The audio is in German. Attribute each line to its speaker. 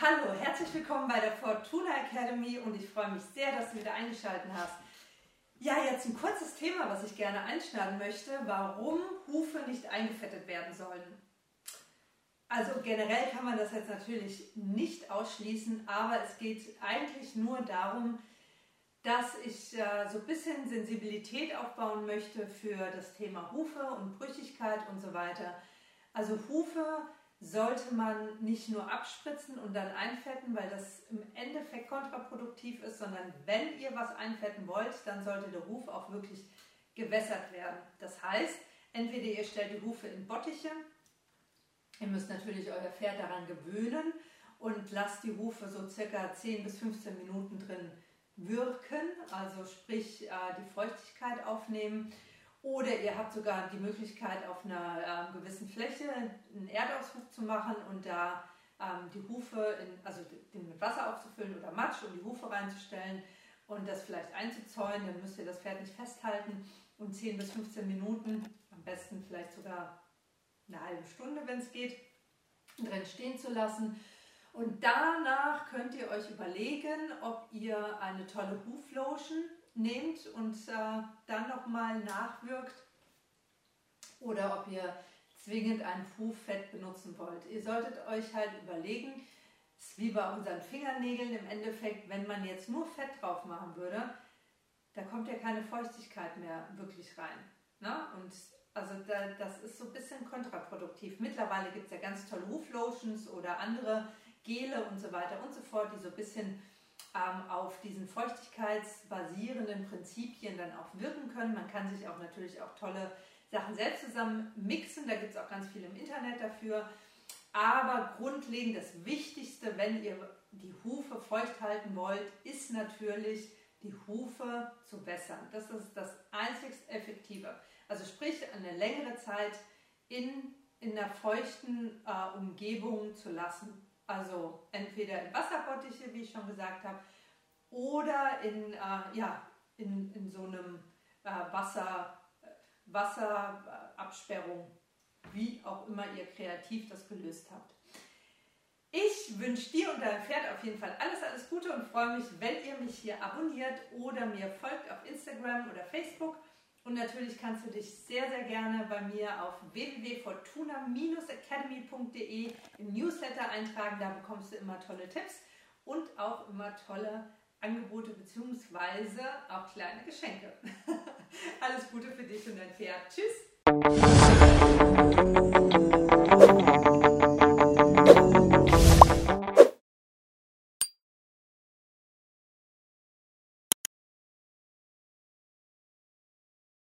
Speaker 1: Herzlich willkommen bei der Fortuna Academy und ich freue mich sehr, dass du wieder eingeschaltet hast. Ja, jetzt ein kurzes Thema, was ich gerne einschneiden möchte, warum Hufe nicht eingefettet werden sollen. Also generell kann man das jetzt natürlich nicht ausschließen, aber es geht eigentlich nur darum, dass ich äh, so ein bisschen Sensibilität aufbauen möchte für das Thema Hufe und Brüchigkeit und so weiter. Also Hufe sollte man nicht nur abspritzen und dann einfetten, weil das im Endeffekt kontraproduktiv ist, sondern wenn ihr was einfetten wollt, dann sollte der Huf auch wirklich gewässert werden. Das heißt, entweder ihr stellt die Hufe in Bottiche, ihr müsst natürlich euer Pferd daran gewöhnen und lasst die Hufe so circa 10 bis 15 Minuten drin wirken, also sprich äh, die Feuchtigkeit aufnehmen oder ihr habt sogar die Möglichkeit, auf einer äh, gewissen Fläche einen Erdaushub zu machen und da ähm, die Hufe, in, also den mit Wasser aufzufüllen oder Matsch und die Hufe reinzustellen und das vielleicht einzuzäunen. Dann müsst ihr das Pferd nicht festhalten und 10 bis 15 Minuten, am besten vielleicht sogar eine halbe Stunde, wenn es geht, drin stehen zu lassen. Und danach könnt ihr euch überlegen, ob ihr eine tolle Huflotion nehmt und äh, dann nochmal nachwirkt oder ob ihr zwingend ein Hufett benutzen wollt. Ihr solltet euch halt überlegen, es ist wie bei unseren Fingernägeln im Endeffekt, wenn man jetzt nur Fett drauf machen würde, da kommt ja keine Feuchtigkeit mehr wirklich rein. Ne? Und also da, das ist so ein bisschen kontraproduktiv. Mittlerweile gibt es ja ganz tolle Huflotions oder andere Gele und so weiter und so fort, die so ein bisschen ähm, auf diesen feuchtigkeitsbasierenden Prinzipien dann auch wirken können. Man kann sich auch natürlich auch tolle Sachen selbst zusammen mixen, da gibt es auch ganz viel im Internet dafür. Aber grundlegend das Wichtigste, wenn ihr die Hufe feucht halten wollt, ist natürlich die Hufe zu wässern. Das ist das einzigst Effektive. Also sprich, eine längere Zeit in, in einer feuchten äh, Umgebung zu lassen. Also entweder in Wasserbottiche, wie ich schon gesagt habe, oder in, äh, ja, in, in so einem äh, Wasser, äh, Wasserabsperrung, wie auch immer ihr kreativ das gelöst habt. Ich wünsche dir und deinem Pferd auf jeden Fall alles, alles Gute und freue mich, wenn ihr mich hier abonniert oder mir folgt auf Instagram oder Facebook. Und natürlich kannst du dich sehr, sehr gerne bei mir auf www.fortuna-academy.de im Newsletter eintragen. Da bekommst du immer tolle Tipps und auch immer tolle Angebote bzw. auch kleine Geschenke. Alles Gute für dich und dein Pferd. Tschüss!